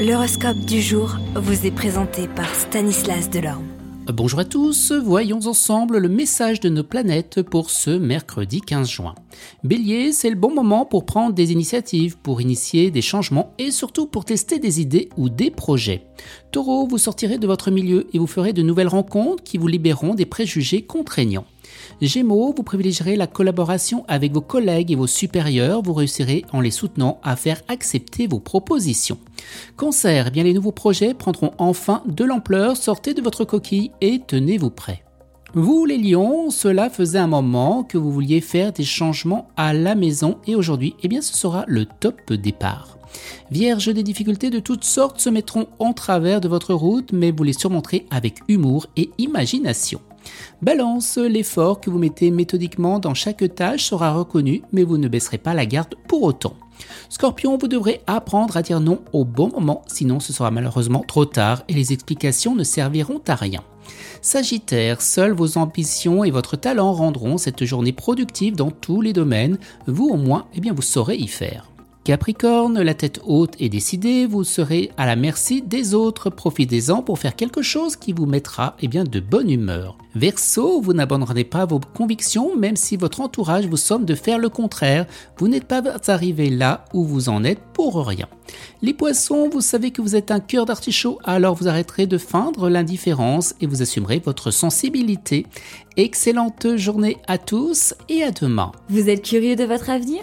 L'horoscope du jour vous est présenté par Stanislas Delorme. Bonjour à tous, voyons ensemble le message de nos planètes pour ce mercredi 15 juin. Bélier, c'est le bon moment pour prendre des initiatives, pour initier des changements et surtout pour tester des idées ou des projets. Taureau, vous sortirez de votre milieu et vous ferez de nouvelles rencontres qui vous libéreront des préjugés contraignants. Gémeaux, vous privilégierez la collaboration avec vos collègues et vos supérieurs, vous réussirez en les soutenant à faire accepter vos propositions. Cancer, eh bien les nouveaux projets prendront enfin de l'ampleur, sortez de votre coquille et tenez-vous prêts. Vous les lions, cela faisait un moment que vous vouliez faire des changements à la maison et aujourd'hui, eh bien ce sera le top départ. Vierge, des difficultés de toutes sortes se mettront en travers de votre route, mais vous les surmonterez avec humour et imagination. Balance, l'effort que vous mettez méthodiquement dans chaque tâche sera reconnu, mais vous ne baisserez pas la garde pour autant. Scorpion, vous devrez apprendre à dire non au bon moment, sinon ce sera malheureusement trop tard et les explications ne serviront à rien. Sagittaire, seules vos ambitions et votre talent rendront cette journée productive dans tous les domaines. Vous au moins, eh bien, vous saurez y faire. Capricorne, la tête haute et décidée, vous serez à la merci des autres, profitez-en pour faire quelque chose qui vous mettra eh bien, de bonne humeur. Verseau, vous n'abandonnerez pas vos convictions même si votre entourage vous somme de faire le contraire, vous n'êtes pas arrivé là où vous en êtes pour rien. Les poissons, vous savez que vous êtes un cœur d'artichaut, alors vous arrêterez de feindre l'indifférence et vous assumerez votre sensibilité. Excellente journée à tous et à demain. Vous êtes curieux de votre avenir?